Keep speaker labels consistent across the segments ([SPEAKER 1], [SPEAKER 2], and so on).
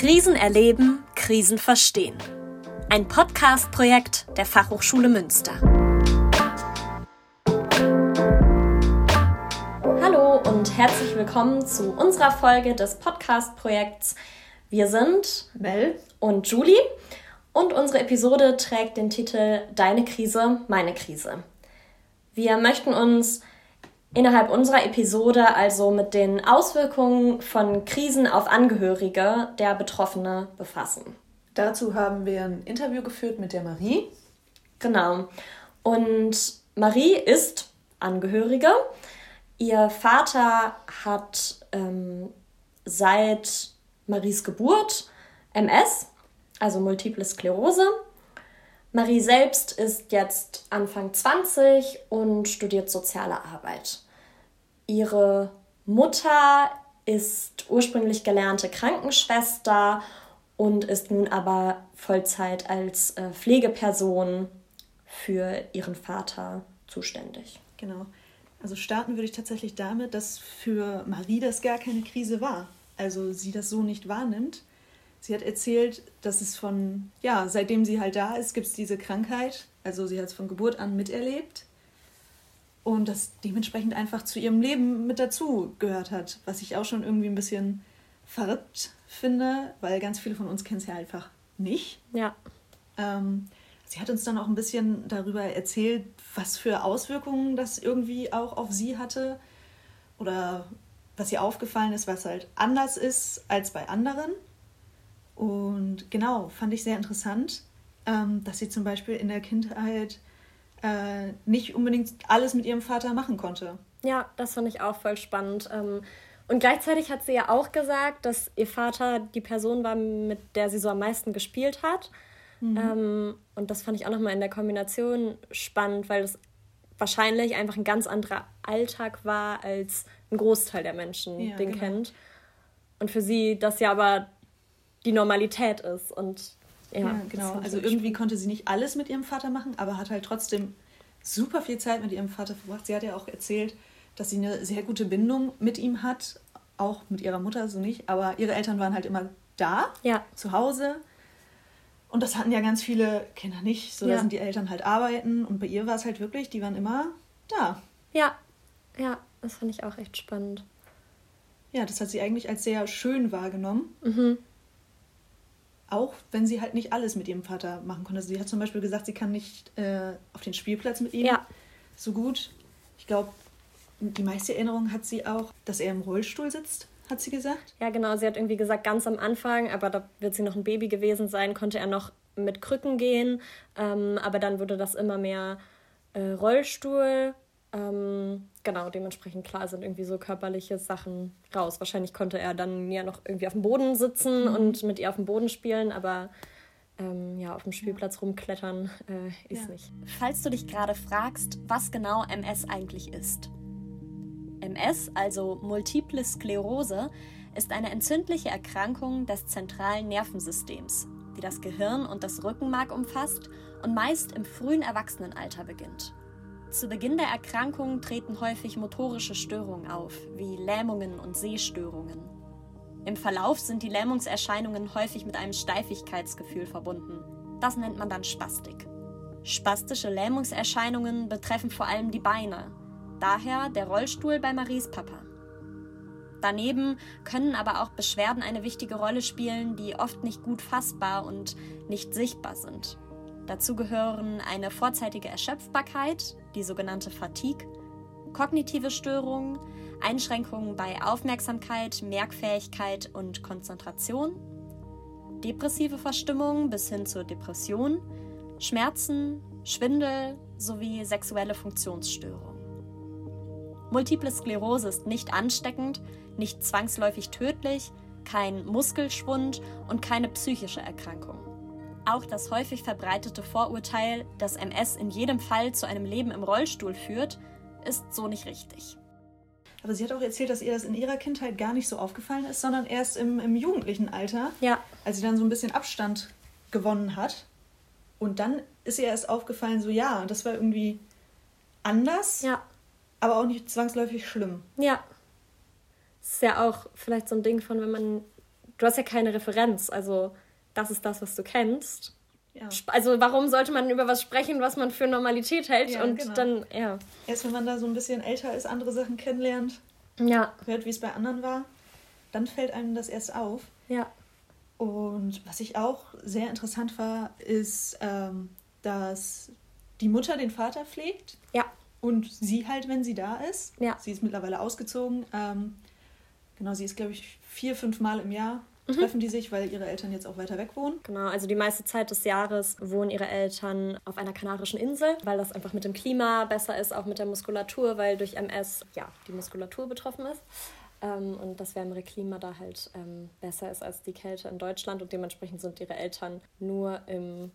[SPEAKER 1] Krisen erleben, Krisen verstehen. Ein Podcast-Projekt der Fachhochschule Münster. Hallo und herzlich willkommen zu unserer Folge des Podcast-Projekts. Wir sind Mel und Julie und unsere Episode trägt den Titel Deine Krise, meine Krise. Wir möchten uns innerhalb unserer Episode also mit den Auswirkungen von Krisen auf Angehörige der Betroffene befassen.
[SPEAKER 2] Dazu haben wir ein Interview geführt mit der Marie.
[SPEAKER 1] Genau. Und Marie ist Angehörige. Ihr Vater hat ähm, seit Maries Geburt MS, also Multiple Sklerose. Marie selbst ist jetzt Anfang 20 und studiert soziale Arbeit. Ihre Mutter ist ursprünglich gelernte Krankenschwester und ist nun aber Vollzeit als äh, Pflegeperson für ihren Vater zuständig.
[SPEAKER 2] Genau. Also starten würde ich tatsächlich damit, dass für Marie das gar keine Krise war. Also sie das so nicht wahrnimmt Sie hat erzählt, dass es von, ja, seitdem sie halt da ist, gibt es diese Krankheit. Also sie hat es von Geburt an miterlebt. Und das dementsprechend einfach zu ihrem Leben mit dazu gehört hat. Was ich auch schon irgendwie ein bisschen verrückt finde, weil ganz viele von uns kennen es ja einfach nicht. Ja. Ähm, sie hat uns dann auch ein bisschen darüber erzählt, was für Auswirkungen das irgendwie auch auf sie hatte. Oder was ihr aufgefallen ist, was halt anders ist als bei anderen. Und genau, fand ich sehr interessant, ähm, dass sie zum Beispiel in der Kindheit äh, nicht unbedingt alles mit ihrem Vater machen konnte.
[SPEAKER 1] Ja, das fand ich auch voll spannend. Ähm, und gleichzeitig hat sie ja auch gesagt, dass ihr Vater die Person war, mit der sie so am meisten gespielt hat. Mhm. Ähm, und das fand ich auch nochmal in der Kombination spannend, weil es wahrscheinlich einfach ein ganz anderer Alltag war, als ein Großteil der Menschen ja, den genau. kennt. Und für sie das ja aber die Normalität ist. Und ja, ja
[SPEAKER 2] genau. Also irgendwie konnte sie nicht alles mit ihrem Vater machen, aber hat halt trotzdem super viel Zeit mit ihrem Vater verbracht. Sie hat ja auch erzählt, dass sie eine sehr gute Bindung mit ihm hat, auch mit ihrer Mutter so nicht, aber ihre Eltern waren halt immer da, ja. zu Hause. Und das hatten ja ganz viele Kinder nicht. So, ja. da sind die Eltern halt arbeiten und bei ihr war es halt wirklich, die waren immer da.
[SPEAKER 1] Ja, ja, das fand ich auch echt spannend.
[SPEAKER 2] Ja, das hat sie eigentlich als sehr schön wahrgenommen. Mhm auch wenn sie halt nicht alles mit ihrem Vater machen konnte. Sie hat zum Beispiel gesagt, sie kann nicht äh, auf den Spielplatz mit ihm ja. so gut. Ich glaube, die meiste Erinnerung hat sie auch, dass er im Rollstuhl sitzt, hat sie gesagt.
[SPEAKER 1] Ja, genau. Sie hat irgendwie gesagt, ganz am Anfang, aber da wird sie noch ein Baby gewesen sein, konnte er noch mit Krücken gehen. Ähm, aber dann wurde das immer mehr äh, Rollstuhl. Ähm, genau, dementsprechend klar sind irgendwie so körperliche Sachen raus. Wahrscheinlich konnte er dann ja noch irgendwie auf dem Boden sitzen mhm. und mit ihr auf dem Boden spielen, aber ähm, ja, auf dem Spielplatz ja. rumklettern äh, ist ja. nicht. Falls du dich gerade fragst, was genau MS eigentlich ist. MS, also Multiple Sklerose, ist eine entzündliche Erkrankung des zentralen Nervensystems, die das Gehirn und das Rückenmark umfasst und meist im frühen Erwachsenenalter beginnt. Zu Beginn der Erkrankung treten häufig motorische Störungen auf, wie Lähmungen und Sehstörungen. Im Verlauf sind die Lähmungserscheinungen häufig mit einem Steifigkeitsgefühl verbunden. Das nennt man dann Spastik. Spastische Lähmungserscheinungen betreffen vor allem die Beine, daher der Rollstuhl bei Maries Papa. Daneben können aber auch Beschwerden eine wichtige Rolle spielen, die oft nicht gut fassbar und nicht sichtbar sind. Dazu gehören eine vorzeitige Erschöpfbarkeit, die sogenannte Fatigue, kognitive Störungen, Einschränkungen bei Aufmerksamkeit, Merkfähigkeit und Konzentration, depressive Verstimmung bis hin zur Depression, Schmerzen, Schwindel sowie sexuelle Funktionsstörungen. Multiple Sklerose ist nicht ansteckend, nicht zwangsläufig tödlich, kein Muskelschwund und keine psychische Erkrankung. Auch das häufig verbreitete Vorurteil, dass MS in jedem Fall zu einem Leben im Rollstuhl führt, ist so nicht richtig.
[SPEAKER 2] Aber sie hat auch erzählt, dass ihr das in ihrer Kindheit gar nicht so aufgefallen ist, sondern erst im, im jugendlichen Alter, ja. als sie dann so ein bisschen Abstand gewonnen hat. Und dann ist ihr erst aufgefallen, so ja, das war irgendwie anders, ja. aber auch nicht zwangsläufig schlimm.
[SPEAKER 1] Ja. Das ist ja auch vielleicht so ein Ding von, wenn man du hast ja keine Referenz. Also das ist das, was du kennst. Ja. Also warum sollte man über was sprechen, was man für Normalität hält? Ja, und genau. dann,
[SPEAKER 2] ja. Erst wenn man da so ein bisschen älter ist, andere Sachen kennenlernt, ja. hört, wie es bei anderen war, dann fällt einem das erst auf. Ja. Und was ich auch sehr interessant war, ist, ähm, dass die Mutter den Vater pflegt. Ja. Und sie halt, wenn sie da ist. Ja. Sie ist mittlerweile ausgezogen. Ähm, genau, sie ist, glaube ich, vier, fünf Mal im Jahr mhm. treffen die sich, weil ihre Eltern jetzt auch weiter weg wohnen.
[SPEAKER 1] Genau, also die meiste Zeit des Jahres wohnen ihre Eltern auf einer kanarischen Insel, weil das einfach mit dem Klima besser ist, auch mit der Muskulatur, weil durch MS ja die Muskulatur betroffen ist. Ähm, und das wärmere Klima da halt ähm, besser ist als die Kälte in Deutschland und dementsprechend sind ihre Eltern nur im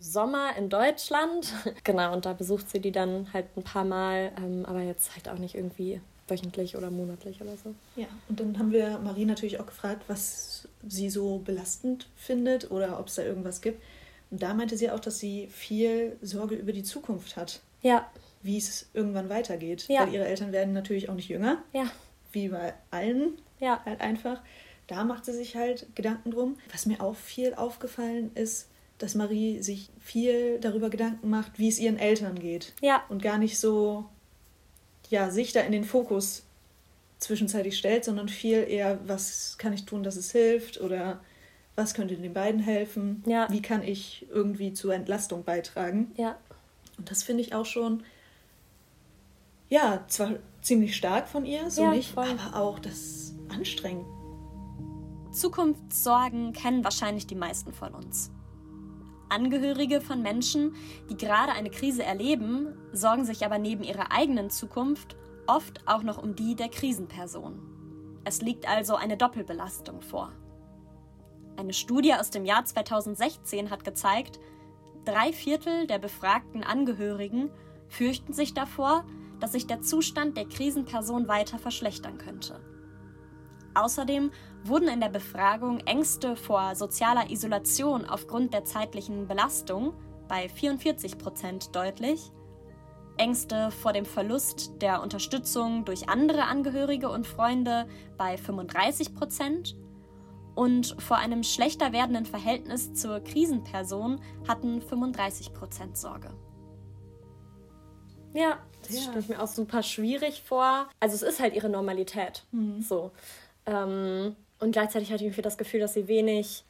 [SPEAKER 1] Sommer in Deutschland. genau, und da besucht sie die dann halt ein paar Mal, ähm, aber jetzt halt auch nicht irgendwie wöchentlich oder monatlich oder so.
[SPEAKER 2] Ja, und dann haben wir Marie natürlich auch gefragt, was sie so belastend findet oder ob es da irgendwas gibt. Und da meinte sie auch, dass sie viel Sorge über die Zukunft hat. Ja. Wie es irgendwann weitergeht. Ja. Weil ihre Eltern werden natürlich auch nicht jünger. Ja. Wie bei allen. Ja. Halt einfach. Da macht sie sich halt Gedanken drum. Was mir auch viel aufgefallen ist, dass Marie sich viel darüber Gedanken macht, wie es ihren Eltern geht. Ja. Und gar nicht so ja, sich da in den Fokus zwischenzeitlich stellt, sondern viel eher, was kann ich tun, dass es hilft oder was könnte den beiden helfen, ja. wie kann ich irgendwie zur Entlastung beitragen. Ja. Und das finde ich auch schon, ja, zwar ziemlich stark von ihr, so ja, nicht, voll. aber auch das anstrengend.
[SPEAKER 3] Zukunftssorgen kennen wahrscheinlich die meisten von uns. Angehörige von Menschen, die gerade eine Krise erleben, sorgen sich aber neben ihrer eigenen Zukunft oft auch noch um die der Krisenperson. Es liegt also eine Doppelbelastung vor. Eine Studie aus dem Jahr 2016 hat gezeigt, drei Viertel der befragten Angehörigen fürchten sich davor, dass sich der Zustand der Krisenperson weiter verschlechtern könnte. Außerdem wurden in der Befragung Ängste vor sozialer Isolation aufgrund der zeitlichen Belastung bei 44 Prozent deutlich, Ängste vor dem Verlust der Unterstützung durch andere Angehörige und Freunde bei 35 Prozent und vor einem schlechter werdenden Verhältnis zur Krisenperson hatten 35 Prozent Sorge.
[SPEAKER 1] Ja, das ja. stelle ich mir auch super schwierig vor. Also es ist halt ihre Normalität. Mhm. So. Ähm, und gleichzeitig hatte ich irgendwie das Gefühl, dass sie wenig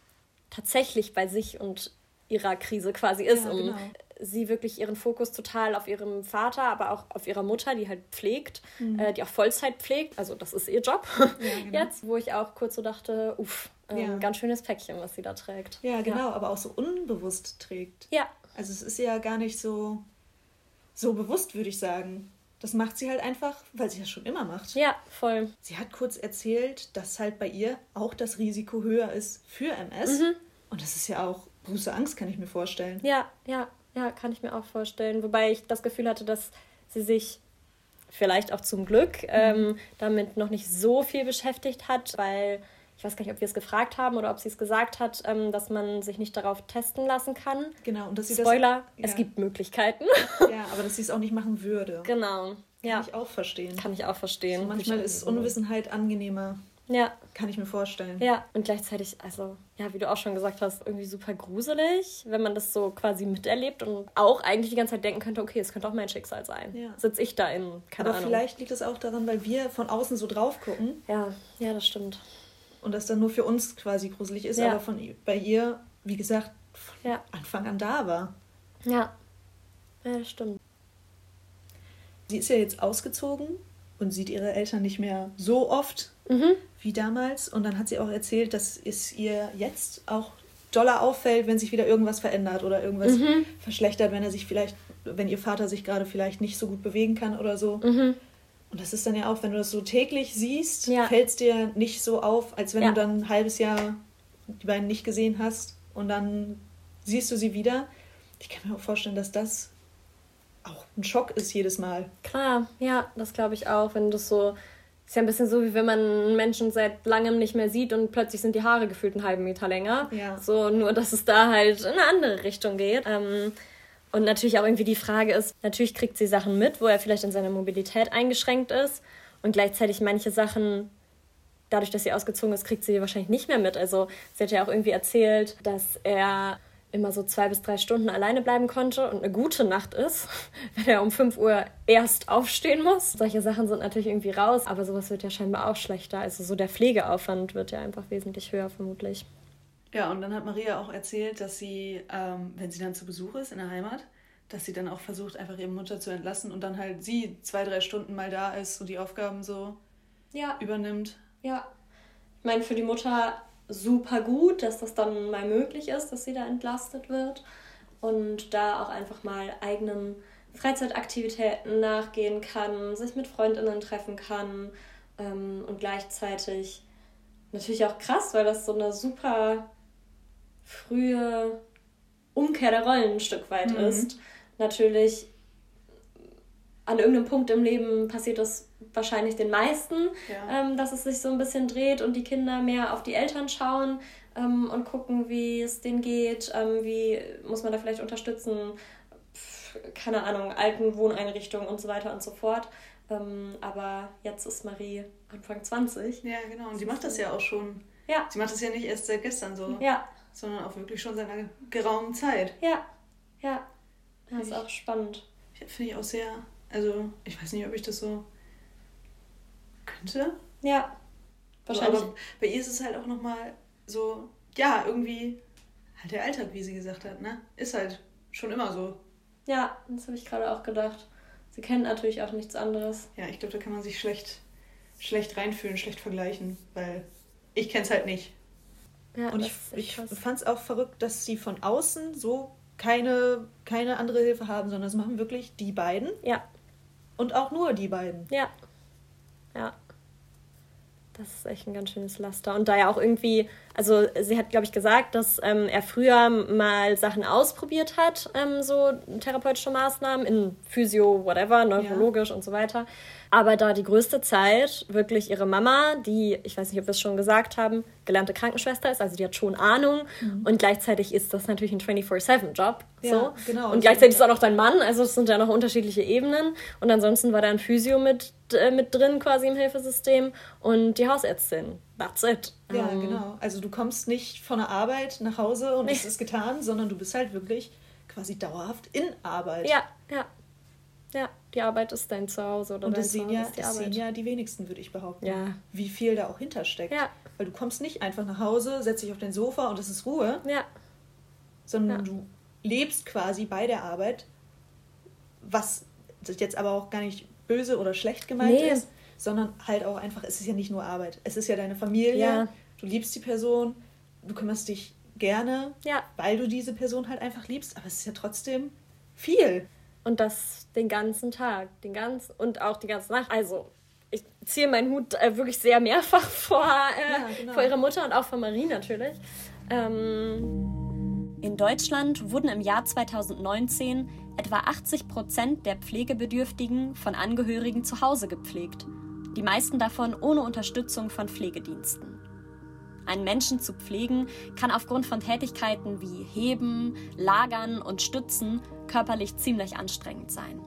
[SPEAKER 1] tatsächlich bei sich und ihrer Krise quasi ist, ja, genau. sie wirklich ihren Fokus total auf ihrem Vater, aber auch auf ihrer Mutter, die halt pflegt, mhm. äh, die auch Vollzeit pflegt. Also das ist ihr Job ja, genau. jetzt, wo ich auch kurz so dachte, uff, ähm, ja. ganz schönes Päckchen, was sie da trägt.
[SPEAKER 2] Ja, genau, aber auch so unbewusst trägt. Ja. Also es ist ja gar nicht so, so bewusst, würde ich sagen. Das macht sie halt einfach, weil sie das schon immer macht.
[SPEAKER 1] Ja, voll.
[SPEAKER 2] Sie hat kurz erzählt, dass halt bei ihr auch das Risiko höher ist für MS. Mhm. Und das ist ja auch große Angst, kann ich mir vorstellen.
[SPEAKER 1] Ja, ja, ja, kann ich mir auch vorstellen. Wobei ich das Gefühl hatte, dass sie sich vielleicht auch zum Glück mhm. ähm, damit noch nicht so viel beschäftigt hat, weil ich weiß gar nicht, ob wir es gefragt haben oder ob sie es gesagt hat, ähm, dass man sich nicht darauf testen lassen kann. Genau, und dass sie Spoiler, das, ja. es gibt Möglichkeiten.
[SPEAKER 2] Ja, aber dass sie es auch nicht machen würde. Genau. Kann ja. ich auch verstehen.
[SPEAKER 1] Kann ich auch verstehen.
[SPEAKER 2] So manchmal ist Unwissenheit angenehmer. Ja. Kann ich mir vorstellen.
[SPEAKER 1] Ja, und gleichzeitig, also, ja, wie du auch schon gesagt hast, irgendwie super gruselig, wenn man das so quasi miterlebt und auch eigentlich die ganze Zeit denken könnte, okay, es könnte auch mein Schicksal sein. Ja. Sitze ich da in,
[SPEAKER 2] keine Aber Ahnung. vielleicht liegt es auch daran, weil wir von außen so drauf gucken.
[SPEAKER 1] Ja, ja, das stimmt
[SPEAKER 2] und das dann nur für uns quasi gruselig ist, ja. aber von bei ihr, wie gesagt, von ja. Anfang an da war.
[SPEAKER 1] Ja. Ja, das stimmt.
[SPEAKER 2] Sie ist ja jetzt ausgezogen und sieht ihre Eltern nicht mehr so oft mhm. wie damals. Und dann hat sie auch erzählt, dass es ihr jetzt auch doller auffällt, wenn sich wieder irgendwas verändert oder irgendwas mhm. verschlechtert, wenn er sich vielleicht, wenn ihr Vater sich gerade vielleicht nicht so gut bewegen kann oder so. Mhm. Und das ist dann ja auch, wenn du das so täglich siehst, ja. fällt es dir nicht so auf, als wenn ja. du dann ein halbes Jahr die beiden nicht gesehen hast und dann siehst du sie wieder. Ich kann mir auch vorstellen, dass das auch ein Schock ist jedes Mal.
[SPEAKER 1] Klar, ja, das glaube ich auch. Wenn das so, ist ja ein bisschen so, wie wenn man einen Menschen seit langem nicht mehr sieht und plötzlich sind die Haare gefühlt einen halben Meter länger. Ja. So, nur dass es da halt in eine andere Richtung geht. Ähm, und natürlich auch irgendwie die Frage ist, natürlich kriegt sie Sachen mit, wo er vielleicht in seiner Mobilität eingeschränkt ist und gleichzeitig manche Sachen dadurch, dass sie ausgezogen ist, kriegt sie wahrscheinlich nicht mehr mit. Also sie hat ja auch irgendwie erzählt, dass er immer so zwei bis drei Stunden alleine bleiben konnte und eine gute Nacht ist, wenn er um 5 Uhr erst aufstehen muss. Solche Sachen sind natürlich irgendwie raus, aber sowas wird ja scheinbar auch schlechter. Also so der Pflegeaufwand wird ja einfach wesentlich höher vermutlich.
[SPEAKER 2] Ja, und dann hat Maria auch erzählt, dass sie, ähm, wenn sie dann zu Besuch ist in der Heimat, dass sie dann auch versucht, einfach ihre Mutter zu entlassen und dann halt sie zwei, drei Stunden mal da ist und die Aufgaben so ja. übernimmt.
[SPEAKER 1] Ja. Ich meine, für die Mutter super gut, dass das dann mal möglich ist, dass sie da entlastet wird und da auch einfach mal eigenen Freizeitaktivitäten nachgehen kann, sich mit Freundinnen treffen kann ähm, und gleichzeitig natürlich auch krass, weil das so eine super frühe Umkehr der Rollen ein Stück weit mhm. ist. Natürlich an irgendeinem Punkt im Leben passiert das wahrscheinlich den meisten, ja. ähm, dass es sich so ein bisschen dreht und die Kinder mehr auf die Eltern schauen ähm, und gucken, wie es denen geht, ähm, wie muss man da vielleicht unterstützen, Pff, keine Ahnung, alten Wohneinrichtungen und so weiter und so fort. Ähm, aber jetzt ist Marie Anfang 20.
[SPEAKER 2] Ja, genau. Und sie macht das ja auch schon. Ja. Sie macht das ja nicht erst seit gestern so. Ja. Sondern auch wirklich schon seit einer geraumen Zeit.
[SPEAKER 1] Ja. Ja. Das ist auch spannend.
[SPEAKER 2] Finde ich auch sehr. Also, ich weiß nicht, ob ich das so könnte.
[SPEAKER 1] Ja.
[SPEAKER 2] Wahrscheinlich. Aber bei ihr ist es halt auch nochmal so, ja, irgendwie halt der Alltag, wie sie gesagt hat, ne? Ist halt schon immer so.
[SPEAKER 1] Ja, das habe ich gerade auch gedacht. Sie kennt natürlich auch nichts anderes.
[SPEAKER 2] Ja, ich glaube, da kann man sich schlecht, schlecht reinfühlen, schlecht vergleichen, weil ich kenne es halt nicht. Ja, und ich, ich fand es auch verrückt, dass sie von außen so keine, keine andere Hilfe haben, sondern es machen wirklich die beiden. Ja. Und auch nur die beiden.
[SPEAKER 1] Ja. Ja. Das ist echt ein ganz schönes Laster. Und da ja auch irgendwie, also sie hat, glaube ich, gesagt, dass ähm, er früher mal Sachen ausprobiert hat, ähm, so therapeutische Maßnahmen in Physio, whatever, neurologisch ja. und so weiter. Aber da die größte Zeit wirklich ihre Mama, die, ich weiß nicht, ob wir es schon gesagt haben, gelernte Krankenschwester ist, also die hat schon Ahnung. Mhm. Und gleichzeitig ist das natürlich ein 24-7-Job. Ja, so. genau. Und gleichzeitig ist auch noch dein Mann, also es sind ja noch unterschiedliche Ebenen. Und ansonsten war da ein Physio mit, äh, mit drin quasi im Hilfesystem und die Hausärztin. That's it.
[SPEAKER 2] Ja, um, ähm, genau. Also du kommst nicht von der Arbeit nach Hause und es ist getan, sondern du bist halt wirklich quasi dauerhaft in Arbeit.
[SPEAKER 1] Ja, ja. Ja, die Arbeit ist dein Zuhause oder
[SPEAKER 2] Und
[SPEAKER 1] das
[SPEAKER 2] sehen ja, das sehen ja die wenigsten, würde ich behaupten. Ja. Wie viel da auch hintersteckt. Ja. Weil du kommst nicht einfach nach Hause, setzt dich auf dein Sofa und es ist Ruhe. Ja. Sondern ja. du lebst quasi bei der Arbeit, was jetzt aber auch gar nicht böse oder schlecht gemeint nee. ist, sondern halt auch einfach, es ist ja nicht nur Arbeit. Es ist ja deine Familie, ja. du liebst die Person, du kümmerst dich gerne, ja. weil du diese Person halt einfach liebst, aber es ist ja trotzdem viel.
[SPEAKER 1] Und das den ganzen Tag, den ganzen und auch die ganze Nacht. Also ich ziehe meinen Hut äh, wirklich sehr mehrfach vor, äh, ja, genau. vor ihrer Mutter und auch vor Marie natürlich.
[SPEAKER 3] Ähm In Deutschland wurden im Jahr 2019 etwa 80 Prozent der Pflegebedürftigen von Angehörigen zu Hause gepflegt. Die meisten davon ohne Unterstützung von Pflegediensten. Einen Menschen zu pflegen kann aufgrund von Tätigkeiten wie Heben, Lagern und Stützen körperlich ziemlich anstrengend sein.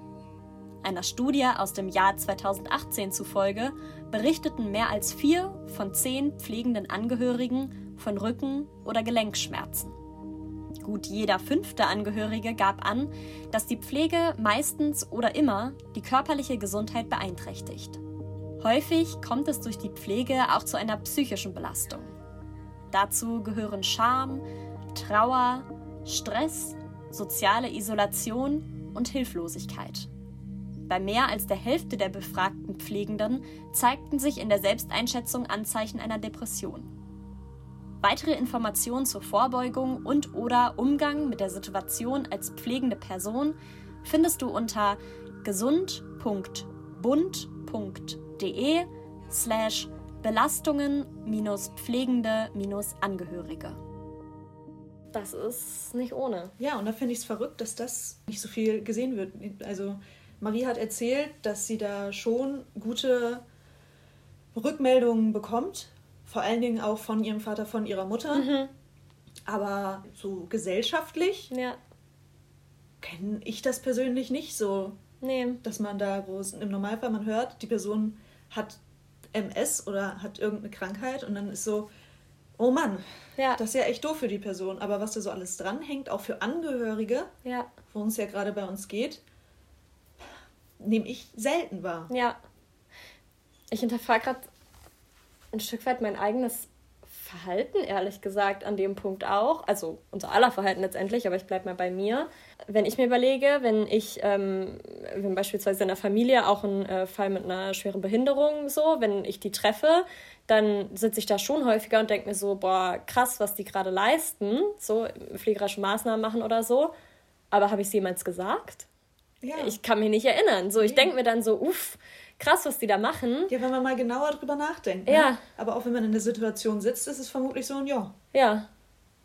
[SPEAKER 3] Einer Studie aus dem Jahr 2018 zufolge berichteten mehr als vier von zehn pflegenden Angehörigen von Rücken- oder Gelenkschmerzen. Gut jeder fünfte Angehörige gab an, dass die Pflege meistens oder immer die körperliche Gesundheit beeinträchtigt. Häufig kommt es durch die Pflege auch zu einer psychischen Belastung. Dazu gehören Scham, Trauer, Stress, soziale Isolation und Hilflosigkeit. Bei mehr als der Hälfte der befragten Pflegenden zeigten sich in der Selbsteinschätzung Anzeichen einer Depression. Weitere Informationen zur Vorbeugung und/oder Umgang mit der Situation als pflegende Person findest du unter gesund.bund.de slash Belastungen-pflegende-Angehörige.
[SPEAKER 1] Das ist nicht ohne.
[SPEAKER 2] Ja, und da finde ich es verrückt, dass das nicht so viel gesehen wird. Also Marie hat erzählt, dass sie da schon gute Rückmeldungen bekommt, vor allen Dingen auch von ihrem Vater, von ihrer Mutter. Mhm. Aber so gesellschaftlich ja. kenne ich das persönlich nicht so. Nee. Dass man da, wo es im Normalfall man hört, die Person hat MS oder hat irgendeine Krankheit und dann ist so, oh Mann, ja. das ist ja echt doof für die Person. Aber was da so alles dranhängt, auch für Angehörige, ja. worum es ja gerade bei uns geht, nehme ich selten wahr.
[SPEAKER 1] Ja. Ich hinterfrage gerade ein Stück weit mein eigenes Verhalten, ehrlich gesagt, an dem Punkt auch. Also unser aller Verhalten letztendlich, aber ich bleibe mal bei mir. Wenn ich mir überlege, wenn ich, ähm, wenn beispielsweise in der Familie auch ein äh, Fall mit einer schweren Behinderung so, wenn ich die treffe, dann sitze ich da schon häufiger und denke mir so, boah, krass, was die gerade leisten, so pflegerische Maßnahmen machen oder so. Aber habe ich es jemals gesagt? Ja. Ich kann mich nicht erinnern. So, ich denke mir dann so, uff, krass, was die da machen.
[SPEAKER 2] Ja, wenn man mal genauer drüber nachdenkt. Ne? Ja. Aber auch wenn man in der Situation sitzt, ist es vermutlich so ein Ja. Ja.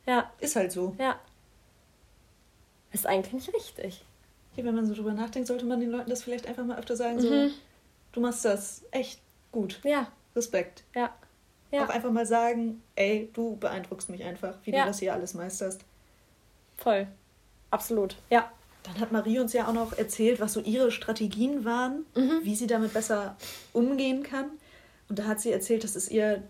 [SPEAKER 2] Ja. Ist halt so. Ja.
[SPEAKER 1] Ist eigentlich nicht richtig.
[SPEAKER 2] Ja, wenn man so drüber nachdenkt, sollte man den Leuten das vielleicht einfach mal öfter sagen, mhm. so, du machst das echt gut. Ja. Respekt. Ja. ja. Auch einfach mal sagen, ey, du beeindruckst mich einfach, wie ja. du das hier alles meisterst.
[SPEAKER 1] Voll. Absolut. Ja.
[SPEAKER 2] Dann hat Marie uns ja auch noch erzählt, was so ihre Strategien waren, mhm. wie sie damit besser umgehen kann. Und da hat sie erzählt, dass es ihr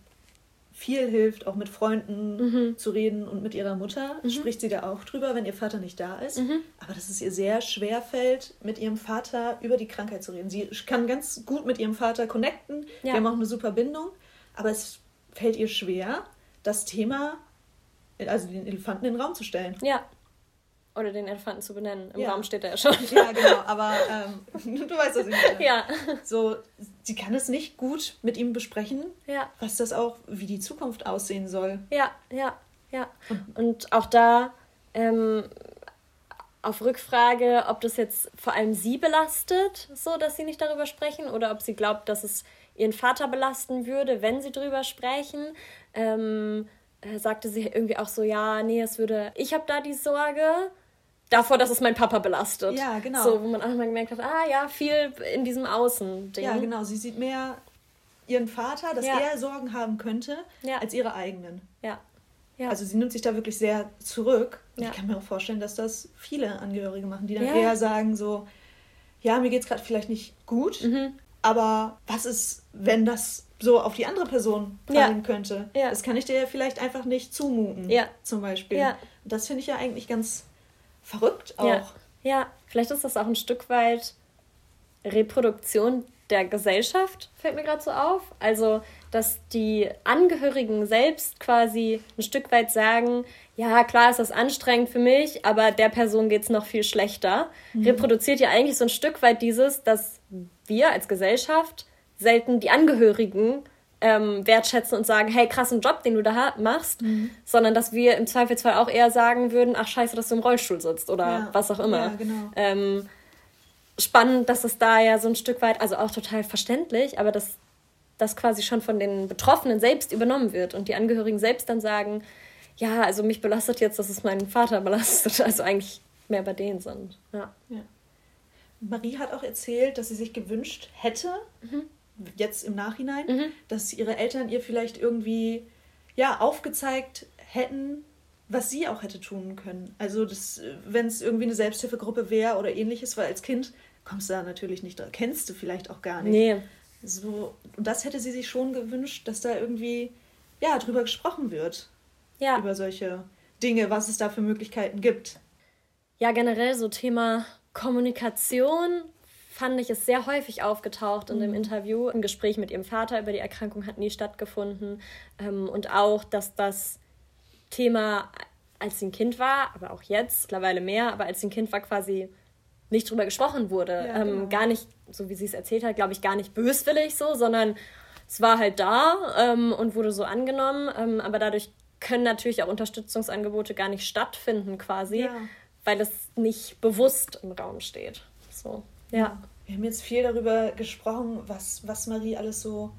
[SPEAKER 2] viel hilft, auch mit Freunden mhm. zu reden und mit ihrer Mutter. Mhm. Spricht sie da auch drüber, wenn ihr Vater nicht da ist. Mhm. Aber dass es ihr sehr schwer fällt, mit ihrem Vater über die Krankheit zu reden. Sie kann ganz gut mit ihrem Vater connecten. Ja. Wir haben auch eine super Bindung. Aber es fällt ihr schwer, das Thema, also den Elefanten in den Raum zu stellen.
[SPEAKER 1] Ja. Oder den Elefanten zu benennen. Im ja. Raum steht er ja schon.
[SPEAKER 2] Ja, genau. Aber ähm, du weißt, was ich meine. Ja. So, sie kann es nicht gut mit ihm besprechen, ja. was das auch, wie die Zukunft aussehen soll.
[SPEAKER 1] Ja, ja, ja. Und auch da ähm, auf Rückfrage, ob das jetzt vor allem sie belastet, so dass sie nicht darüber sprechen, oder ob sie glaubt, dass es ihren Vater belasten würde, wenn sie darüber sprechen. Ähm, äh, sagte sie irgendwie auch so, ja, nee, es würde, ich habe da die Sorge, davor, dass es mein Papa belastet. Ja, genau. So, wo man auch mal gemerkt hat, ah ja, viel in diesem Außen-Ding.
[SPEAKER 2] Ja, genau. Sie sieht mehr ihren Vater, dass ja. er Sorgen haben könnte, ja. als ihre eigenen. Ja. ja. Also sie nimmt sich da wirklich sehr zurück. Ich kann mir auch vorstellen, dass das viele Angehörige machen, die dann eher sagen so, ja, mir geht es gerade vielleicht nicht gut, mhm. aber was ist, wenn das so auf die andere Person fallen könnte? Das kann ich dir vielleicht einfach nicht zumuten, zum Beispiel. Das finde ich ja eigentlich ganz verrückt auch.
[SPEAKER 1] Ja. ja, vielleicht ist das auch ein Stück weit Reproduktion der Gesellschaft, fällt mir gerade so auf. Also, dass die Angehörigen selbst quasi ein Stück weit sagen, ja, klar ist das anstrengend für mich, aber der Person geht es noch viel schlechter. Mhm. Reproduziert ja eigentlich so ein Stück weit dieses, dass wir als Gesellschaft selten die Angehörigen ähm, wertschätzen und sagen, hey, krassen Job, den du da machst, mhm. sondern dass wir im Zweifelsfall auch eher sagen würden, ach scheiße, dass du im Rollstuhl sitzt oder ja. was auch immer. Ja, genau. ähm, spannend, dass es da ja so ein Stück weit, also auch total verständlich, aber dass das quasi schon von den Betroffenen selbst übernommen wird und die Angehörigen selbst dann sagen, ja, also mich belastet jetzt, dass es meinen Vater belastet, also eigentlich mehr bei denen sind. Ja. ja.
[SPEAKER 2] Marie hat auch erzählt, dass sie sich gewünscht hätte, mhm jetzt im Nachhinein, mhm. dass ihre Eltern ihr vielleicht irgendwie ja aufgezeigt hätten, was sie auch hätte tun können. Also wenn es irgendwie eine Selbsthilfegruppe wäre oder ähnliches, weil als Kind kommst du da natürlich nicht dran, kennst du vielleicht auch gar nicht. Nee. So, und das hätte sie sich schon gewünscht, dass da irgendwie ja drüber gesprochen wird. Ja. Über solche Dinge, was es da für Möglichkeiten gibt.
[SPEAKER 1] Ja, generell so Thema Kommunikation fand ich, ist sehr häufig aufgetaucht in dem mhm. Interview. Ein Gespräch mit ihrem Vater über die Erkrankung hat nie stattgefunden. Ähm, und auch, dass das Thema, als sie ein Kind war, aber auch jetzt, mittlerweile mehr, aber als sie ein Kind war, quasi nicht drüber gesprochen wurde. Ja, ähm, genau. Gar nicht, so wie sie es erzählt hat, glaube ich, gar nicht böswillig so, sondern es war halt da ähm, und wurde so angenommen. Ähm, aber dadurch können natürlich auch Unterstützungsangebote gar nicht stattfinden, quasi, ja. weil es nicht bewusst im Raum steht. So. Ja.
[SPEAKER 2] Wir haben jetzt viel darüber gesprochen, was, was Marie alles so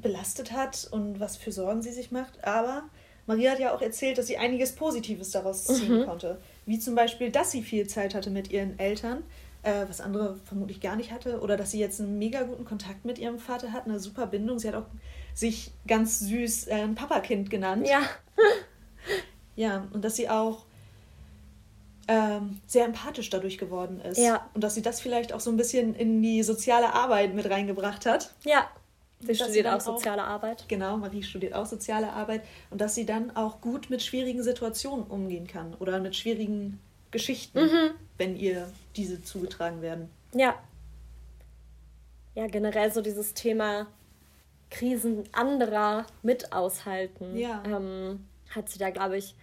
[SPEAKER 2] belastet hat und was für Sorgen sie sich macht. Aber Marie hat ja auch erzählt, dass sie einiges Positives daraus ziehen mhm. konnte. Wie zum Beispiel, dass sie viel Zeit hatte mit ihren Eltern, äh, was andere vermutlich gar nicht hatte. Oder dass sie jetzt einen mega guten Kontakt mit ihrem Vater hat, eine super Bindung. Sie hat auch sich ganz süß äh, ein Papakind genannt. Ja. ja, und dass sie auch ähm, sehr empathisch dadurch geworden ist. Ja. Und dass sie das vielleicht auch so ein bisschen in die soziale Arbeit mit reingebracht hat. Ja.
[SPEAKER 1] Sie studiert auch soziale Arbeit.
[SPEAKER 2] Genau, Marie studiert auch soziale Arbeit und dass sie dann auch gut mit schwierigen Situationen umgehen kann oder mit schwierigen Geschichten, mhm. wenn ihr diese zugetragen werden.
[SPEAKER 1] Ja. Ja, generell so dieses Thema Krisen anderer mit aushalten. Ja. Ähm, hat sie da, glaube ich,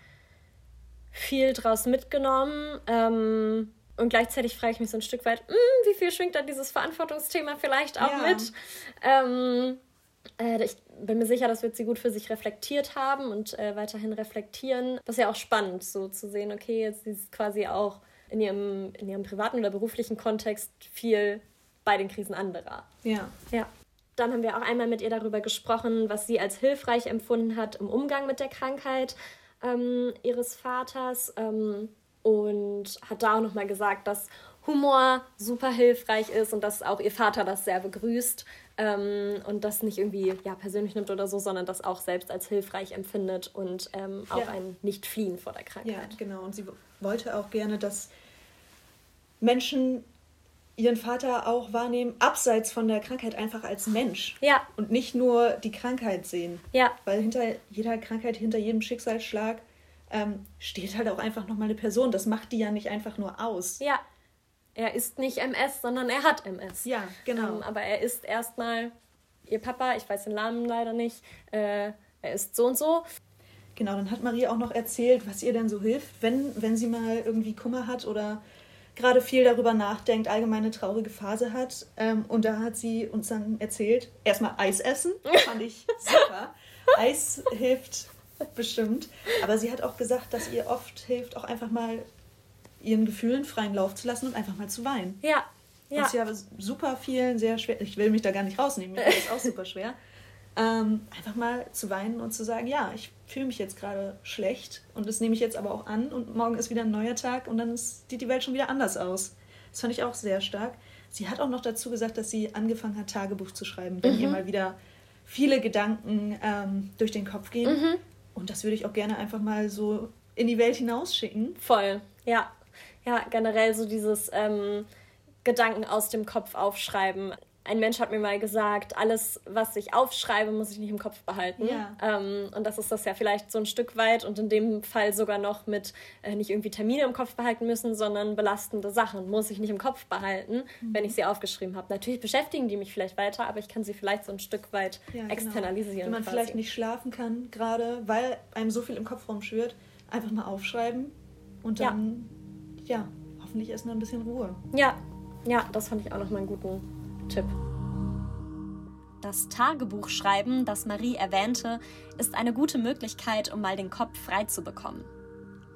[SPEAKER 1] viel draus mitgenommen. Ähm, und gleichzeitig frage ich mich so ein Stück weit, mh, hm, wie viel schwingt da dieses Verantwortungsthema vielleicht auch ja. mit? Ähm, äh, ich bin mir sicher, das wird sie gut für sich reflektiert haben und äh, weiterhin reflektieren. Das ist ja auch spannend, so zu sehen, okay, jetzt ist quasi auch in ihrem, in ihrem privaten oder beruflichen Kontext viel bei den Krisen anderer. Ja. Ja. Dann haben wir auch einmal mit ihr darüber gesprochen, was sie als hilfreich empfunden hat im Umgang mit der Krankheit ähm, ihres Vaters. Ähm, und hat da auch nochmal gesagt, dass Humor super hilfreich ist und dass auch ihr Vater das sehr begrüßt ähm, und das nicht irgendwie ja, persönlich nimmt oder so, sondern das auch selbst als hilfreich empfindet und ähm, auch ja. ein Nicht-Fliehen vor der Krankheit.
[SPEAKER 2] Ja, genau. Und sie wollte auch gerne, dass Menschen ihren Vater auch wahrnehmen, abseits von der Krankheit einfach als Mensch. Ja. Und nicht nur die Krankheit sehen. Ja. Weil hinter jeder Krankheit, hinter jedem Schicksalsschlag ähm, steht halt auch einfach nochmal eine Person. Das macht die ja nicht einfach nur aus.
[SPEAKER 1] Ja. Er ist nicht MS, sondern er hat MS. Ja, genau. Ähm, aber er ist erstmal ihr Papa, ich weiß den Namen leider nicht, äh, er ist so und so.
[SPEAKER 2] Genau, dann hat Marie auch noch erzählt, was ihr denn so hilft, wenn, wenn sie mal irgendwie Kummer hat oder gerade viel darüber nachdenkt, allgemeine traurige Phase hat. Ähm, und da hat sie uns dann erzählt, erstmal Eis essen, fand ich super. Eis hilft bestimmt. Aber sie hat auch gesagt, dass ihr oft hilft, auch einfach mal ihren Gefühlen freien Lauf zu lassen und einfach mal zu weinen. Ja. ja. Und sie aber super vielen sehr schwer, ich will mich da gar nicht rausnehmen, mir ist auch super schwer. Ähm, einfach mal zu weinen und zu sagen, ja, ich fühle mich jetzt gerade schlecht und das nehme ich jetzt aber auch an und morgen ist wieder ein neuer Tag und dann sieht die Welt schon wieder anders aus. Das fand ich auch sehr stark. Sie hat auch noch dazu gesagt, dass sie angefangen hat, Tagebuch zu schreiben, wenn mhm. ihr mal wieder viele Gedanken ähm, durch den Kopf gehen. Mhm. Und das würde ich auch gerne einfach mal so in die Welt hinausschicken.
[SPEAKER 1] Voll, ja. Ja, generell so dieses ähm, Gedanken aus dem Kopf aufschreiben. Ein Mensch hat mir mal gesagt, alles, was ich aufschreibe, muss ich nicht im Kopf behalten. Ja. Ähm, und das ist das ja vielleicht so ein Stück weit und in dem Fall sogar noch mit äh, nicht irgendwie Termine im Kopf behalten müssen, sondern belastende Sachen muss ich nicht im Kopf behalten, mhm. wenn ich sie aufgeschrieben habe. Natürlich beschäftigen die mich vielleicht weiter, aber ich kann sie vielleicht so ein Stück weit ja, genau. externalisieren.
[SPEAKER 2] Wenn man quasi. vielleicht nicht schlafen kann, gerade weil einem so viel im Kopf rumschwirrt, einfach mal aufschreiben und dann, ja, ja hoffentlich erstmal ein bisschen Ruhe.
[SPEAKER 1] Ja, ja, das fand ich auch noch mal einen guten Tipp.
[SPEAKER 3] Das Tagebuchschreiben, das Marie erwähnte, ist eine gute Möglichkeit, um mal den Kopf frei zu bekommen.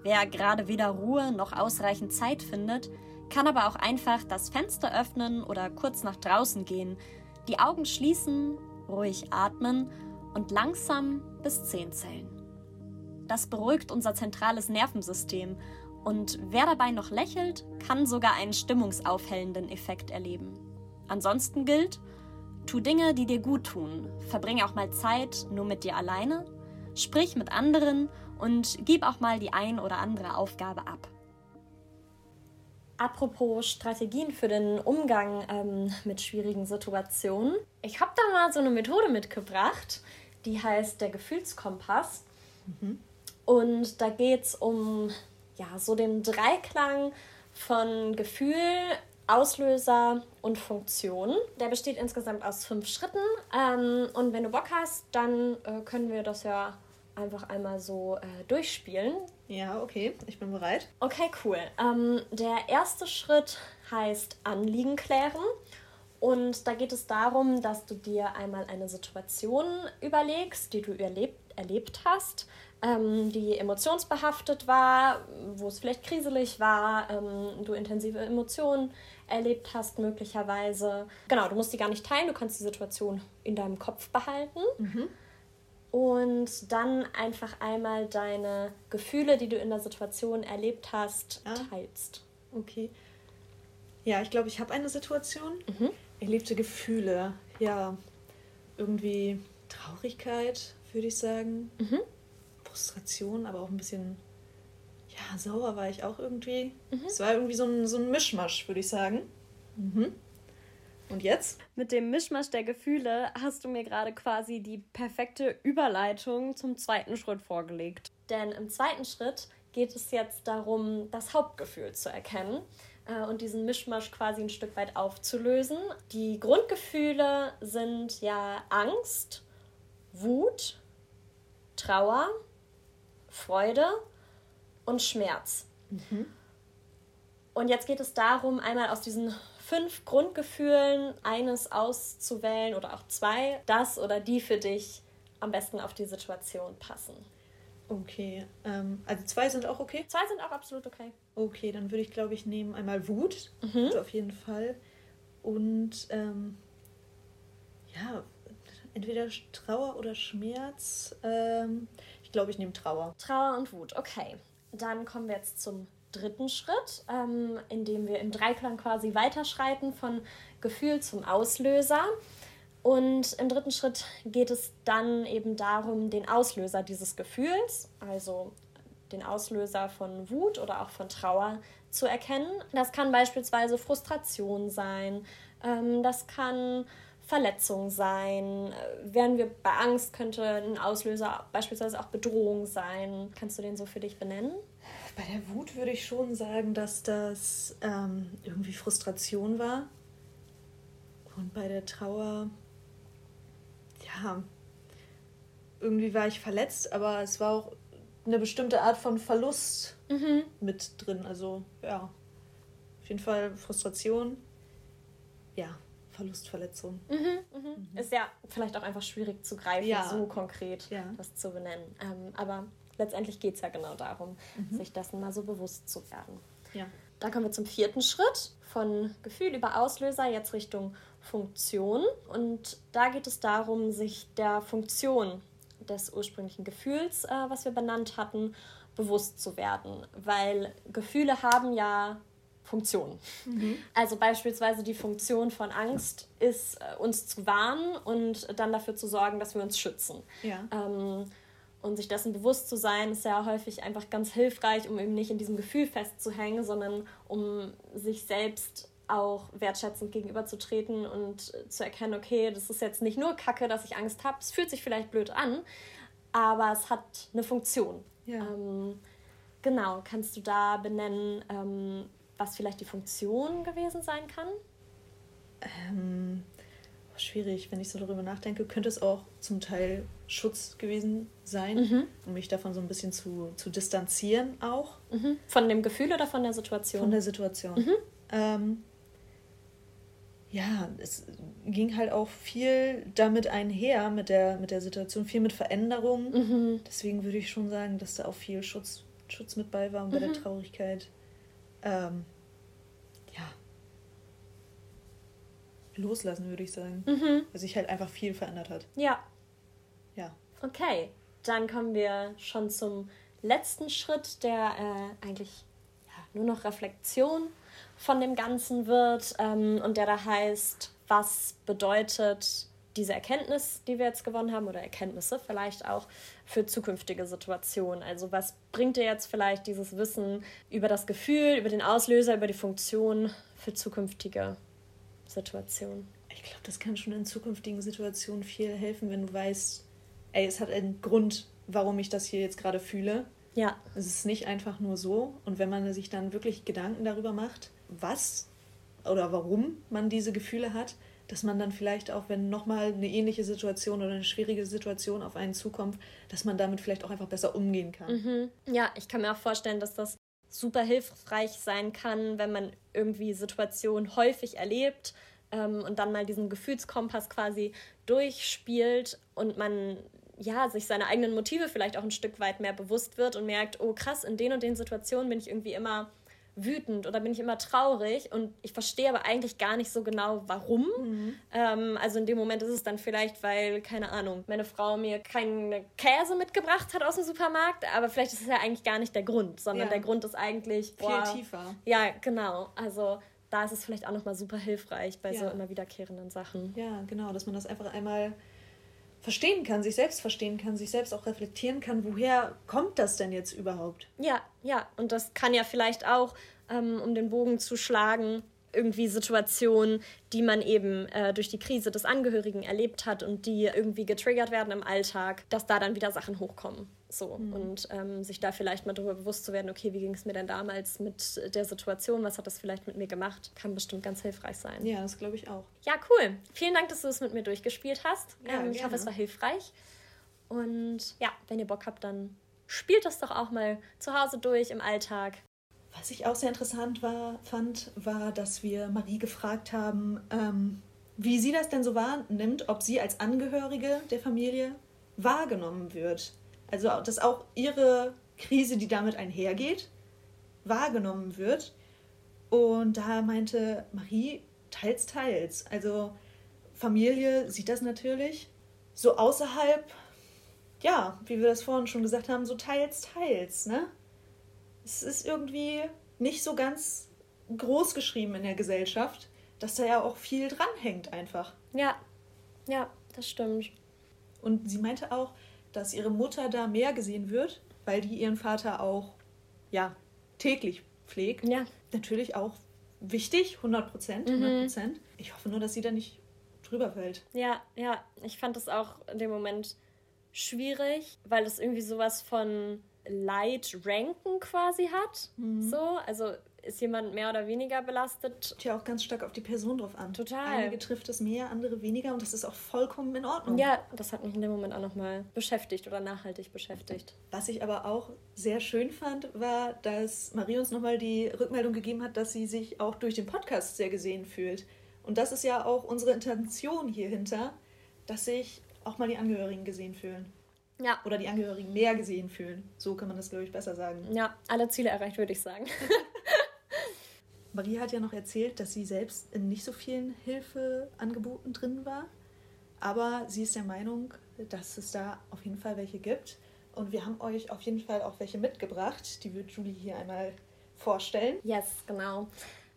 [SPEAKER 3] Wer gerade weder Ruhe noch ausreichend Zeit findet, kann aber auch einfach das Fenster öffnen oder kurz nach draußen gehen, die Augen schließen, ruhig atmen und langsam bis 10 zählen. Das beruhigt unser zentrales Nervensystem und wer dabei noch lächelt, kann sogar einen stimmungsaufhellenden Effekt erleben. Ansonsten gilt, tu Dinge, die dir gut tun, verbring auch mal Zeit nur mit dir alleine, sprich mit anderen und gib auch mal die ein oder andere Aufgabe ab.
[SPEAKER 1] Apropos Strategien für den Umgang ähm, mit schwierigen Situationen. Ich habe da mal so eine Methode mitgebracht, die heißt der Gefühlskompass. Mhm. Und da geht es um ja, so den Dreiklang von Gefühl, Auslöser und Funktion. Der besteht insgesamt aus fünf Schritten. Ähm, und wenn du Bock hast, dann äh, können wir das ja einfach einmal so äh, durchspielen.
[SPEAKER 2] Ja, okay, ich bin bereit.
[SPEAKER 1] Okay, cool. Ähm, der erste Schritt heißt Anliegen klären. Und da geht es darum, dass du dir einmal eine Situation überlegst, die du erlebt, erlebt hast, ähm, die emotionsbehaftet war, wo es vielleicht kriselig war, ähm, du intensive Emotionen erlebt hast möglicherweise. Genau, du musst die gar nicht teilen, du kannst die Situation in deinem Kopf behalten. Mhm. Und dann einfach einmal deine Gefühle, die du in der Situation erlebt hast, ah. teilst.
[SPEAKER 2] Okay. Ja, ich glaube, ich habe eine Situation. Mhm. Erlebte Gefühle. Ja, irgendwie Traurigkeit, würde ich sagen. Mhm. Frustration, aber auch ein bisschen, ja, sauer war ich auch irgendwie. Mhm. Es war irgendwie so ein, so ein Mischmasch, würde ich sagen. Mhm. Und jetzt?
[SPEAKER 1] Mit dem Mischmasch der Gefühle hast du mir gerade quasi die perfekte Überleitung zum zweiten Schritt vorgelegt. Denn im zweiten Schritt geht es jetzt darum, das Hauptgefühl zu erkennen äh, und diesen Mischmasch quasi ein Stück weit aufzulösen. Die Grundgefühle sind ja Angst, Wut, Trauer, Freude und Schmerz. Mhm. Und jetzt geht es darum, einmal aus diesen fünf Grundgefühlen eines auszuwählen oder auch zwei, das oder die für dich am besten auf die Situation passen.
[SPEAKER 2] Okay, ähm, also zwei sind auch okay?
[SPEAKER 1] Zwei sind auch absolut okay.
[SPEAKER 2] Okay, dann würde ich glaube ich nehmen einmal Wut, mhm. auf jeden Fall. Und ähm, ja, entweder Trauer oder Schmerz. Ähm, glaube, ich nehme Trauer.
[SPEAKER 1] Trauer und Wut, okay. Dann kommen wir jetzt zum dritten Schritt, ähm, in dem wir im Dreiklang quasi weiterschreiten von Gefühl zum Auslöser. Und im dritten Schritt geht es dann eben darum, den Auslöser dieses Gefühls, also den Auslöser von Wut oder auch von Trauer zu erkennen. Das kann beispielsweise Frustration sein, ähm, das kann Verletzung sein. Wären wir bei Angst, könnte ein Auslöser beispielsweise auch Bedrohung sein. Kannst du den so für dich benennen?
[SPEAKER 2] Bei der Wut würde ich schon sagen, dass das ähm, irgendwie Frustration war. Und bei der Trauer, ja, irgendwie war ich verletzt, aber es war auch eine bestimmte Art von Verlust mhm. mit drin. Also ja, auf jeden Fall Frustration. Ja, Verlustverletzung.
[SPEAKER 1] Mhm, mhm. Mhm. Ist ja vielleicht auch einfach schwierig zu greifen, ja. so konkret ja. das zu benennen. Ähm, aber letztendlich geht es ja genau darum, mhm. sich dessen mal so bewusst zu werden. Ja. Da kommen wir zum vierten Schritt von Gefühl über Auslöser jetzt Richtung Funktion. Und da geht es darum, sich der Funktion des ursprünglichen Gefühls, äh, was wir benannt hatten, bewusst zu werden. Weil Gefühle haben ja Funktionen. Mhm. Also beispielsweise die Funktion von Angst ist, äh, uns zu warnen und dann dafür zu sorgen, dass wir uns schützen. Ja. Ähm, und sich dessen bewusst zu sein, ist ja häufig einfach ganz hilfreich, um eben nicht in diesem Gefühl festzuhängen, sondern um sich selbst auch wertschätzend gegenüberzutreten und zu erkennen, okay, das ist jetzt nicht nur Kacke, dass ich Angst habe, es fühlt sich vielleicht blöd an, aber es hat eine Funktion. Ja. Ähm, genau, kannst du da benennen, ähm, was vielleicht die Funktion gewesen sein kann?
[SPEAKER 2] Ähm, schwierig, wenn ich so darüber nachdenke, könnte es auch zum Teil Schutz gewesen sein, mhm. um mich davon so ein bisschen zu, zu distanzieren auch.
[SPEAKER 1] Mhm. Von dem Gefühl oder von der Situation?
[SPEAKER 2] Von der Situation. Mhm. Ähm, ja, es ging halt auch viel damit einher, mit der, mit der Situation, viel mit Veränderungen. Mhm. Deswegen würde ich schon sagen, dass da auch viel Schutz, Schutz mit bei war und bei der mhm. Traurigkeit. Ähm, loslassen, würde ich sagen. Mhm. Weil sich halt einfach viel verändert hat.
[SPEAKER 1] Ja. Ja. Okay, dann kommen wir schon zum letzten Schritt, der äh, eigentlich ja, nur noch Reflexion von dem Ganzen wird ähm, und der da heißt, was bedeutet diese Erkenntnis, die wir jetzt gewonnen haben, oder Erkenntnisse vielleicht auch für zukünftige Situationen. Also was bringt dir jetzt vielleicht dieses Wissen über das Gefühl, über den Auslöser, über die Funktion für zukünftige Situationen?
[SPEAKER 2] Ich glaube, das kann schon in zukünftigen Situationen viel helfen, wenn du weißt, ey, es hat einen Grund, warum ich das hier jetzt gerade fühle. Ja. Es ist nicht einfach nur so. Und wenn man sich dann wirklich Gedanken darüber macht, was oder warum man diese Gefühle hat, dass man dann vielleicht auch, wenn nochmal eine ähnliche Situation oder eine schwierige Situation auf einen zukommt, dass man damit vielleicht auch einfach besser umgehen kann.
[SPEAKER 1] Mhm. Ja, ich kann mir auch vorstellen, dass das super hilfreich sein kann, wenn man irgendwie Situationen häufig erlebt ähm, und dann mal diesen Gefühlskompass quasi durchspielt und man ja, sich seine eigenen Motive vielleicht auch ein Stück weit mehr bewusst wird und merkt, oh krass, in den und den Situationen bin ich irgendwie immer wütend oder bin ich immer traurig und ich verstehe aber eigentlich gar nicht so genau, warum. Mhm. Ähm, also in dem Moment ist es dann vielleicht, weil, keine Ahnung, meine Frau mir keinen Käse mitgebracht hat aus dem Supermarkt, aber vielleicht ist es ja eigentlich gar nicht der Grund, sondern ja. der Grund ist eigentlich boah, viel tiefer. Ja, genau. Also da ist es vielleicht auch nochmal super hilfreich bei ja. so immer wiederkehrenden Sachen.
[SPEAKER 2] Ja, genau, dass man das einfach einmal verstehen kann, sich selbst verstehen kann, sich selbst auch reflektieren kann, woher kommt das denn jetzt überhaupt?
[SPEAKER 1] Ja, ja, und das kann ja vielleicht auch, ähm, um den Bogen zu schlagen, irgendwie Situationen, die man eben äh, durch die Krise des Angehörigen erlebt hat und die irgendwie getriggert werden im Alltag, dass da dann wieder Sachen hochkommen. So. Mhm. Und ähm, sich da vielleicht mal darüber bewusst zu werden, okay, wie ging es mir denn damals mit der Situation, was hat das vielleicht mit mir gemacht, kann bestimmt ganz hilfreich sein.
[SPEAKER 2] Ja, das glaube ich auch.
[SPEAKER 1] Ja, cool. Vielen Dank, dass du es mit mir durchgespielt hast. Ja, ähm, ich hoffe, es war hilfreich. Und ja, wenn ihr Bock habt, dann spielt das doch auch mal zu Hause durch im Alltag.
[SPEAKER 2] Was ich auch sehr interessant war, fand, war, dass wir Marie gefragt haben, ähm, wie sie das denn so wahrnimmt, ob sie als Angehörige der Familie wahrgenommen wird. Also, dass auch ihre Krise, die damit einhergeht, wahrgenommen wird. Und da meinte Marie, teils, teils. Also, Familie sieht das natürlich. So außerhalb, ja, wie wir das vorhin schon gesagt haben, so teils, teils, ne? Es ist irgendwie nicht so ganz groß geschrieben in der Gesellschaft, dass da ja auch viel dranhängt einfach.
[SPEAKER 1] Ja, ja, das stimmt.
[SPEAKER 2] Und sie meinte auch, dass ihre Mutter da mehr gesehen wird, weil die ihren Vater auch, ja, täglich pflegt. Ja. Natürlich auch wichtig, 100 Prozent, 100 Prozent. Mhm. Ich hoffe nur, dass sie da nicht drüber fällt.
[SPEAKER 1] Ja, ja, ich fand das auch in dem Moment schwierig, weil es irgendwie sowas von Light ranken quasi hat. Mhm. So, also ist jemand mehr oder weniger belastet.
[SPEAKER 2] Kommt ja auch ganz stark auf die Person drauf an. Total. Einige trifft es mehr, andere weniger und das ist auch vollkommen in Ordnung.
[SPEAKER 1] Ja, das hat mich in dem Moment auch nochmal beschäftigt oder nachhaltig beschäftigt.
[SPEAKER 2] Was ich aber auch sehr schön fand, war, dass Marie uns nochmal die Rückmeldung gegeben hat, dass sie sich auch durch den Podcast sehr gesehen fühlt. Und das ist ja auch unsere Intention hierhinter, dass sich auch mal die Angehörigen gesehen fühlen. Ja. Oder die Angehörigen mehr gesehen fühlen. So kann man das, glaube ich, besser sagen.
[SPEAKER 1] Ja, alle Ziele erreicht, würde ich sagen.
[SPEAKER 2] Marie hat ja noch erzählt, dass sie selbst in nicht so vielen Hilfeangeboten drin war. Aber sie ist der Meinung, dass es da auf jeden Fall welche gibt. Und wir haben euch auf jeden Fall auch welche mitgebracht. Die wird Julie hier einmal vorstellen.
[SPEAKER 1] Yes, genau.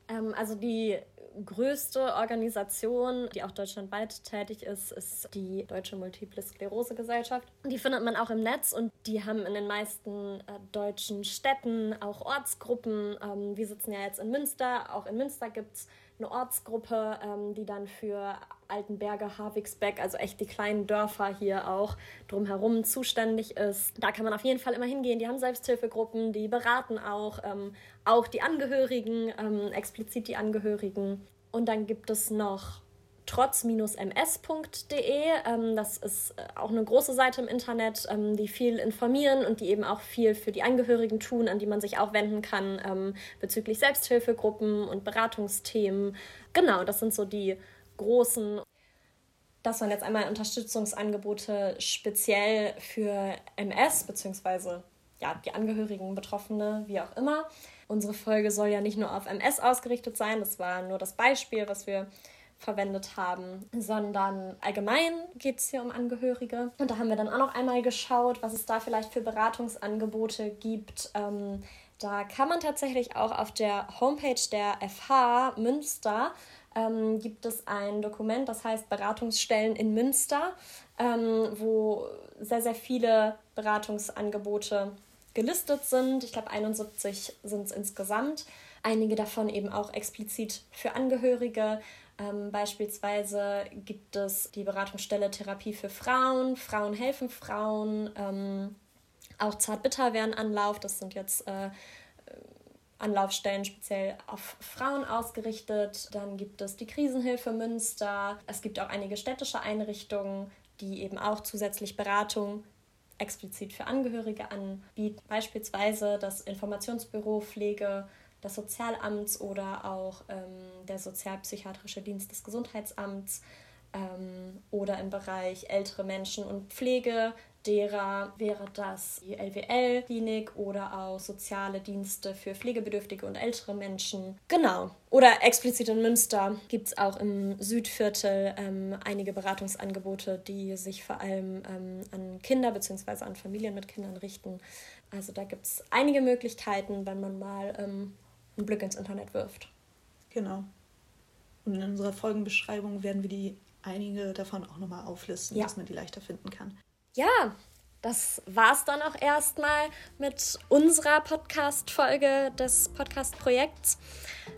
[SPEAKER 1] Ähm, also die größte Organisation, die auch deutschlandweit tätig ist, ist die Deutsche Multiple Sklerose Gesellschaft. Die findet man auch im Netz und die haben in den meisten äh, deutschen Städten auch Ortsgruppen. Ähm, wir sitzen ja jetzt in Münster. Auch in Münster gibt es eine Ortsgruppe, ähm, die dann für Altenberge, Havigsbeck, also echt die kleinen Dörfer hier auch drumherum zuständig ist. Da kann man auf jeden Fall immer hingehen. Die haben Selbsthilfegruppen, die beraten auch, ähm, auch die Angehörigen, ähm, explizit die Angehörigen. Und dann gibt es noch trotz-ms.de. Ähm, das ist äh, auch eine große Seite im Internet, ähm, die viel informieren und die eben auch viel für die Angehörigen tun, an die man sich auch wenden kann ähm, bezüglich Selbsthilfegruppen und Beratungsthemen. Genau, das sind so die großen. Das waren jetzt einmal Unterstützungsangebote speziell für MS bzw. Ja, die Angehörigen, Betroffene, wie auch immer. Unsere Folge soll ja nicht nur auf MS ausgerichtet sein, das war nur das Beispiel, was wir verwendet haben, sondern allgemein geht es hier um Angehörige. Und da haben wir dann auch noch einmal geschaut, was es da vielleicht für Beratungsangebote gibt. Ähm, da kann man tatsächlich auch auf der Homepage der FH Münster ähm, gibt es ein Dokument, das heißt Beratungsstellen in Münster, ähm, wo sehr, sehr viele Beratungsangebote gelistet sind. Ich glaube, 71 sind es insgesamt. Einige davon eben auch explizit für Angehörige. Ähm, beispielsweise gibt es die Beratungsstelle Therapie für Frauen, Frauen helfen Frauen, ähm, auch Zartbitter werden Anlauf, das sind jetzt äh, Anlaufstellen speziell auf Frauen ausgerichtet. Dann gibt es die Krisenhilfe Münster. Es gibt auch einige städtische Einrichtungen, die eben auch zusätzlich Beratung explizit für Angehörige anbieten. Beispielsweise das Informationsbüro Pflege des Sozialamts oder auch ähm, der Sozialpsychiatrische Dienst des Gesundheitsamts ähm, oder im Bereich ältere Menschen und Pflege derer wäre das die LWL-Klinik oder auch soziale Dienste für pflegebedürftige und ältere Menschen. Genau. Oder explizit in Münster gibt es auch im Südviertel ähm, einige Beratungsangebote, die sich vor allem ähm, an Kinder bzw. an Familien mit Kindern richten. Also da gibt es einige Möglichkeiten, wenn man mal ähm, einen Blick ins Internet wirft.
[SPEAKER 2] Genau. Und in unserer Folgenbeschreibung werden wir die einige davon auch nochmal auflisten, ja. dass man die leichter finden kann.
[SPEAKER 1] Ja, das war's dann auch erstmal mit unserer Podcast-Folge des Podcast-Projekts.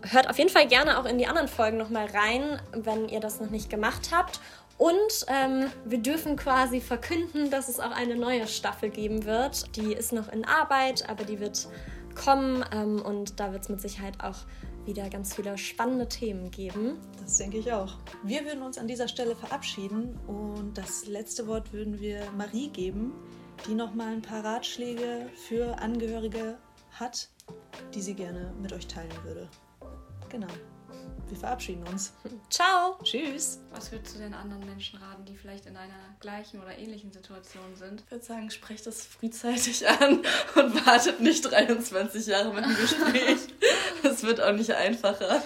[SPEAKER 1] Hört auf jeden Fall gerne auch in die anderen Folgen nochmal rein, wenn ihr das noch nicht gemacht habt. Und ähm, wir dürfen quasi verkünden, dass es auch eine neue Staffel geben wird. Die ist noch in Arbeit, aber die wird kommen ähm, und da wird es mit Sicherheit auch wieder ganz viele spannende Themen geben.
[SPEAKER 2] Das denke ich auch. Wir würden uns an dieser Stelle verabschieden und das letzte Wort würden wir Marie geben, die noch mal ein paar Ratschläge für Angehörige hat, die sie gerne mit euch teilen würde. Genau. Wir verabschieden uns.
[SPEAKER 1] Ciao.
[SPEAKER 2] Tschüss.
[SPEAKER 4] Was würdest du den anderen Menschen raten, die vielleicht in einer gleichen oder ähnlichen Situation sind?
[SPEAKER 5] Ich würde sagen, sprecht das frühzeitig an und wartet nicht 23 Jahre mit dem Gespräch. Es wird auch nicht einfacher.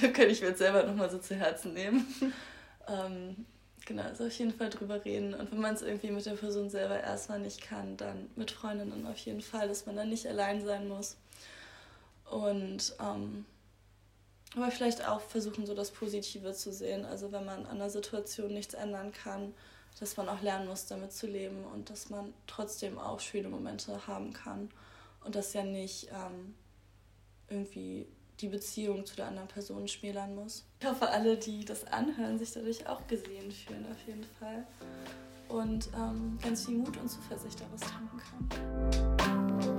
[SPEAKER 5] Da könnte ich mir jetzt selber nochmal so zu Herzen nehmen. Ähm, genau, also auf jeden Fall drüber reden. Und wenn man es irgendwie mit der Person selber erstmal nicht kann, dann mit Freundinnen auf jeden Fall, dass man dann nicht allein sein muss. Und ähm, aber vielleicht auch versuchen, so das Positive zu sehen. Also wenn man an der Situation nichts ändern kann, dass man auch lernen muss, damit zu leben und dass man trotzdem auch schöne Momente haben kann. Und das ja nicht ähm, irgendwie die Beziehung zu der anderen Person schmälern muss. Ich hoffe, alle, die das anhören, sich dadurch auch gesehen fühlen, auf jeden Fall. Und ähm, ganz viel Mut und Zuversicht daraus tanken können.